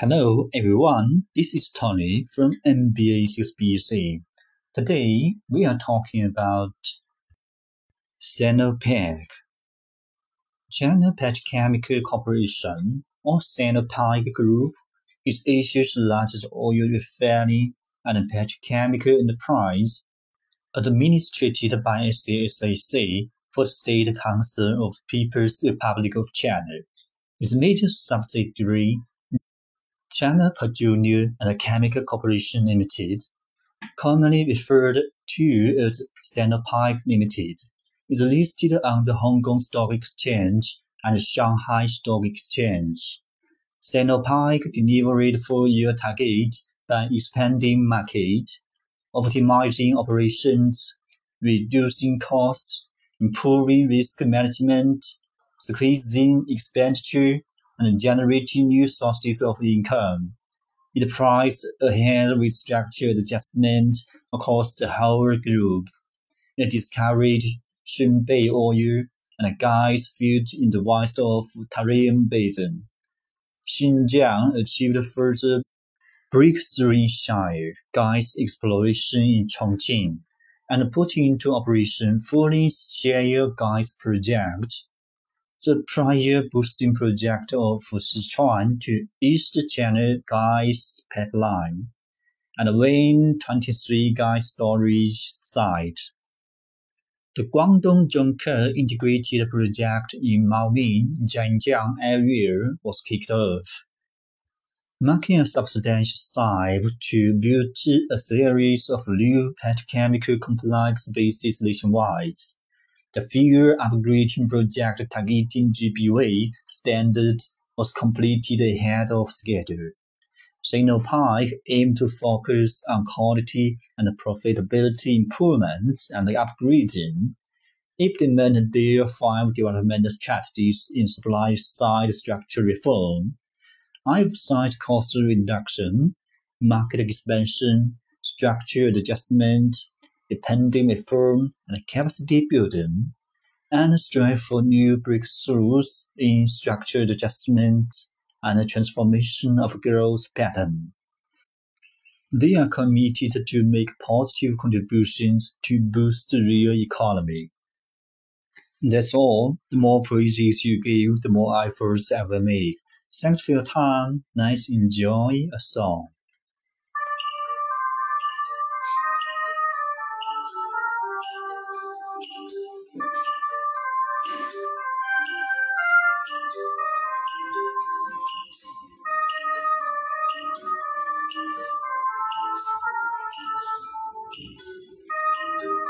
Hello everyone, this is Tony from MBA 6BC. Today we are talking about Sinopec. China Petrochemical Corporation or Sinopec Group is Asia's largest oil refining and petrochemical enterprise, administered by SASAC for the State Council of People's Republic of China. Its major subsidiary China Petroleum and Chemical Corporation Limited, commonly referred to as Sinopec Limited, is listed on the Hong Kong Stock Exchange and Shanghai Stock Exchange. Sinopec delivered four-year target by expanding market, optimizing operations, reducing costs, improving risk management, squeezing expenditure, and generating new sources of income. It priced ahead with structured adjustment across the whole group. It discovered Shunbei oil and gas fields in the west of Tarim Basin. Xinjiang achieved further breakthrough in shale gas exploration in Chongqing and put into operation Fuling shale gas project the prior boosting project of Sichuan to East China Gas Pipeline and Wen 23 gas storage site. The Guangdong Zhongke integrated project in Maoming, Zhanjiang area was kicked off, marking a substantial step to build a series of new petrochemical complex bases nationwide. The fuel upgrading project targeting GPA standard was completed ahead of schedule. Sinopec aimed to focus on quality and profitability improvements and upgrading, implement their five development strategies in supply side structure reform, emphasize cost reduction, market expansion, structure adjustment, depending reform and capacity building, and strive for new breakthroughs in structured adjustment and transformation of growth pattern. They are committed to make positive contributions to boost the real economy. That's all. The more praises you give, the more efforts I will make. Thanks for your time. Let's enjoy a song. Jesus.